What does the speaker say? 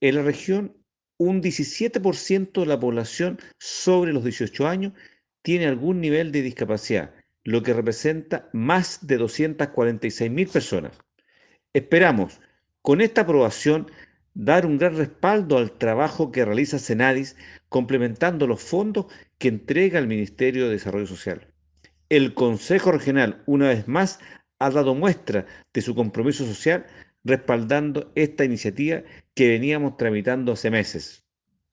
En la región, un 17% de la población sobre los 18 años tiene algún nivel de discapacidad, lo que representa más de 246.000 personas. Esperamos, con esta aprobación, dar un gran respaldo al trabajo que realiza Senadis, complementando los fondos que entrega el Ministerio de Desarrollo Social. El Consejo Regional, una vez más, ha dado muestra de su compromiso social respaldando esta iniciativa que veníamos tramitando hace meses.